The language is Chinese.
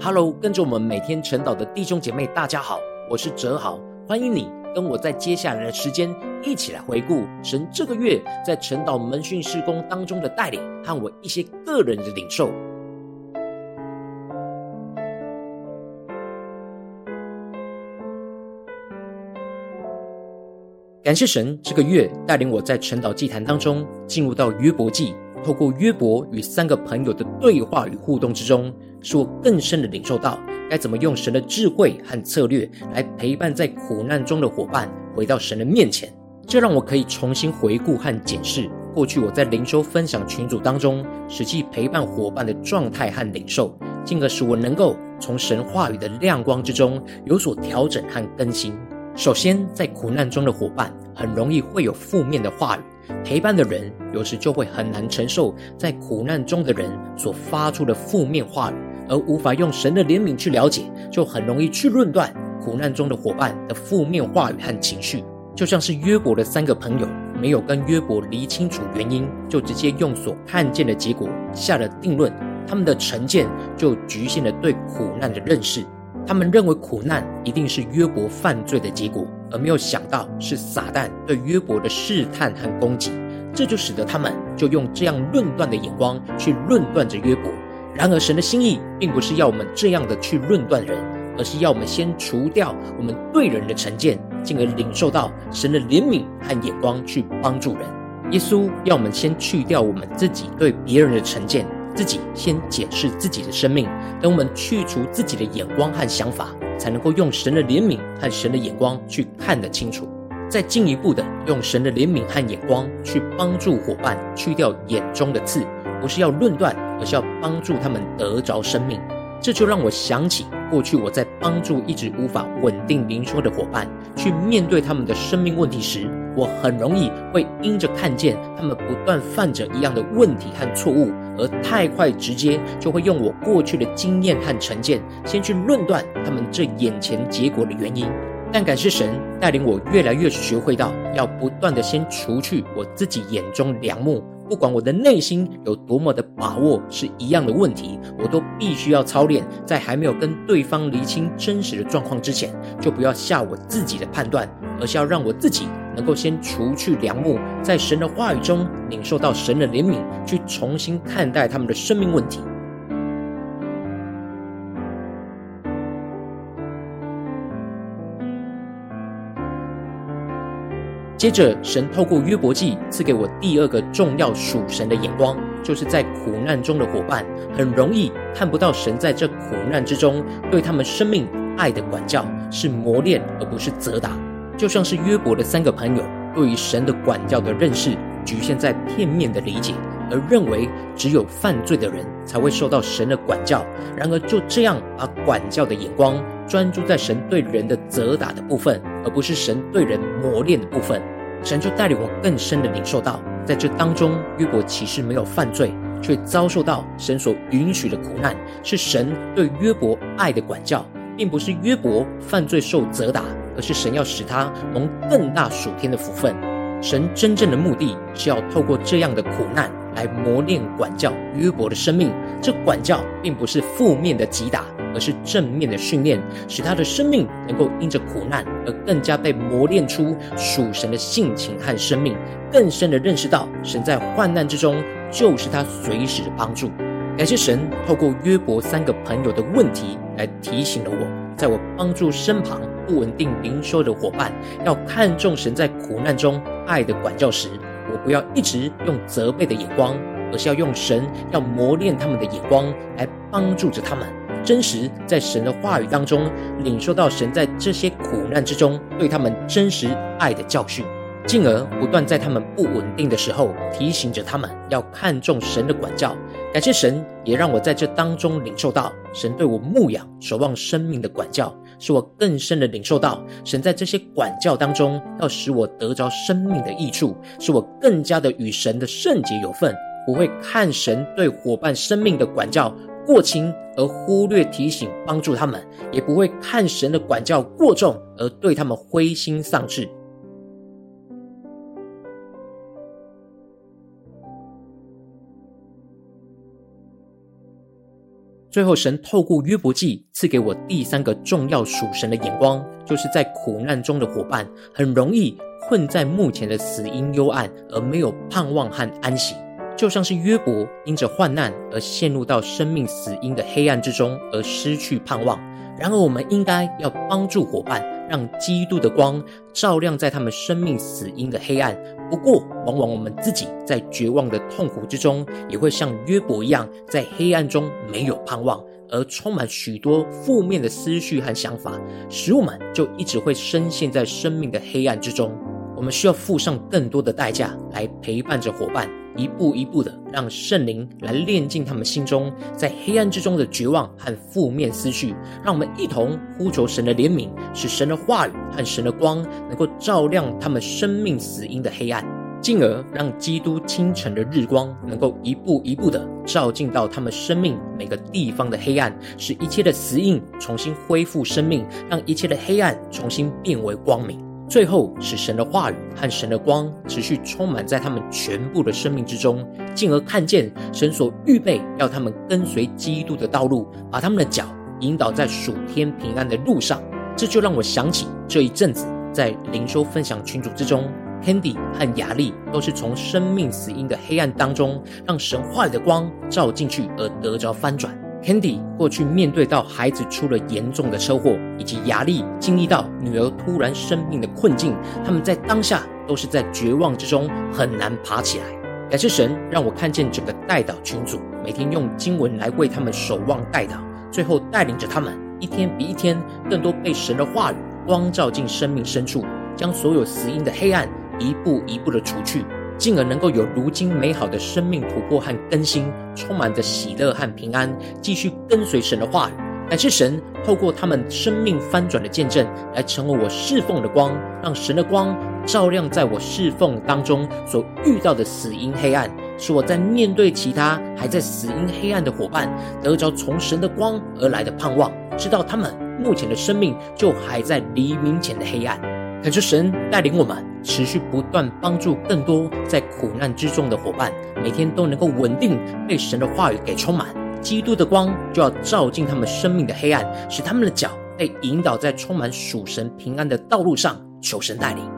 Hello，跟着我们每天晨祷的弟兄姐妹，大家好，我是哲豪，欢迎你跟我在接下来的时间一起来回顾神这个月在晨祷门训事工当中的带领和我一些个人的领受。感谢神这个月带领我在晨祷祭坛当中进入到约伯记，透过约伯与三个朋友的对话与互动之中，使我更深的领受到该怎么用神的智慧和策略来陪伴在苦难中的伙伴回到神的面前。这让我可以重新回顾和检视过去我在灵修分享群组当中实际陪伴伙伴的状态和领受，进而使我能够从神话语的亮光之中有所调整和更新。首先，在苦难中的伙伴很容易会有负面的话语，陪伴的人有时就会很难承受在苦难中的人所发出的负面话语，而无法用神的怜悯去了解，就很容易去论断苦难中的伙伴的负面话语和情绪。就像是约伯的三个朋友没有跟约伯理清楚原因，就直接用所看见的结果下了定论，他们的成见就局限了对苦难的认识。他们认为苦难一定是约伯犯罪的结果，而没有想到是撒旦对约伯的试探和攻击，这就使得他们就用这样论断的眼光去论断着约伯。然而，神的心意并不是要我们这样的去论断人，而是要我们先除掉我们对人的成见，进而领受到神的怜悯和眼光去帮助人。耶稣要我们先去掉我们自己对别人的成见。自己先检视自己的生命，等我们去除自己的眼光和想法，才能够用神的怜悯和神的眼光去看得清楚。再进一步的用神的怜悯和眼光去帮助伙伴去掉眼中的刺，不是要论断，而是要帮助他们得着生命。这就让我想起过去我在帮助一直无法稳定灵修的伙伴去面对他们的生命问题时，我很容易会因着看见他们不断犯着一样的问题和错误，而太快直接就会用我过去的经验和成见，先去论断他们这眼前结果的原因。但感谢神带领我越来越学会到，要不断的先除去我自己眼中梁木。不管我的内心有多么的把握是一样的问题，我都必须要操练，在还没有跟对方厘清真实的状况之前，就不要下我自己的判断，而是要让我自己能够先除去良木，在神的话语中领受到神的怜悯，去重新看待他们的生命问题。接着，神透过约伯记赐给我第二个重要属神的眼光，就是在苦难中的伙伴很容易看不到神在这苦难之中对他们生命爱的管教是磨练，而不是责打。就像是约伯的三个朋友对于神的管教的认识局限在片面的理解，而认为只有犯罪的人才会受到神的管教。然而，就这样把管教的眼光专注在神对人的责打的部分。而不是神对人磨练的部分，神就带领我更深的领受到，在这当中，约伯其实没有犯罪，却遭受到神所允许的苦难，是神对约伯爱的管教，并不是约伯犯罪受责打，而是神要使他蒙更大属天的福分。神真正的目的是要透过这样的苦难来磨练管教约伯的生命，这管教并不是负面的击打。而是正面的训练，使他的生命能够因着苦难而更加被磨练出属神的性情和生命，更深的认识到神在患难之中就是他随时的帮助。感谢神透过约伯三个朋友的问题来提醒了我，在我帮助身旁不稳定灵修的伙伴，要看重神在苦难中爱的管教时，我不要一直用责备的眼光，而是要用神要磨练他们的眼光来帮助着他们。真实在神的话语当中领受到神在这些苦难之中对他们真实爱的教训，进而不断在他们不稳定的时候提醒着他们要看重神的管教。感谢神，也让我在这当中领受到神对我牧养、守望生命的管教，使我更深的领受到神在这些管教当中要使我得着生命的益处，使我更加的与神的圣洁有份，不会看神对伙伴生命的管教过轻而忽略提醒帮助他们，也不会看神的管教过重而对他们灰心丧志。最后，神透过约伯记赐给我第三个重要属神的眼光，就是在苦难中的伙伴很容易困在目前的死荫幽暗，而没有盼望和安息。就像是约伯因着患难而陷入到生命死因的黑暗之中，而失去盼望。然而，我们应该要帮助伙伴，让基督的光照亮在他们生命死因的黑暗。不过，往往我们自己在绝望的痛苦之中，也会像约伯一样，在黑暗中没有盼望，而充满许多负面的思绪和想法，使我们就一直会深陷在生命的黑暗之中。我们需要付上更多的代价来陪伴着伙伴。一步一步的让圣灵来炼净他们心中在黑暗之中的绝望和负面思绪，让我们一同呼求神的怜悯，使神的话语和神的光能够照亮他们生命死因的黑暗，进而让基督清晨的日光能够一步一步的照进到他们生命每个地方的黑暗，使一切的死因重新恢复生命，让一切的黑暗重新变为光明。最后，使神的话语和神的光持续充满在他们全部的生命之中，进而看见神所预备要他们跟随基督的道路，把他们的脚引导在属天平安的路上。这就让我想起这一阵子在灵修分享群组之中，Candy 和雅丽都是从生命死因的黑暗当中，让神话语的光照进去而得着翻转。Candy 过去面对到孩子出了严重的车祸，以及雅丽经历到女儿突然生病的困境，他们在当下都是在绝望之中很难爬起来。感谢神让我看见整个代祷群组每天用经文来为他们守望代祷，最后带领着他们一天比一天更多被神的话语光照进生命深处，将所有死因的黑暗一步一步的除去。进而能够有如今美好的生命突破和更新，充满着喜乐和平安，继续跟随神的话语。感谢神透过他们生命翻转的见证，来成为我侍奉的光，让神的光照亮在我侍奉当中所遇到的死因黑暗，使我在面对其他还在死因黑暗的伙伴，得着从神的光而来的盼望，知道他们目前的生命就还在黎明前的黑暗。恳求神带领我们，持续不断帮助更多在苦难之中的伙伴，每天都能够稳定被神的话语给充满。基督的光就要照进他们生命的黑暗，使他们的脚被引导在充满属神平安的道路上。求神带领。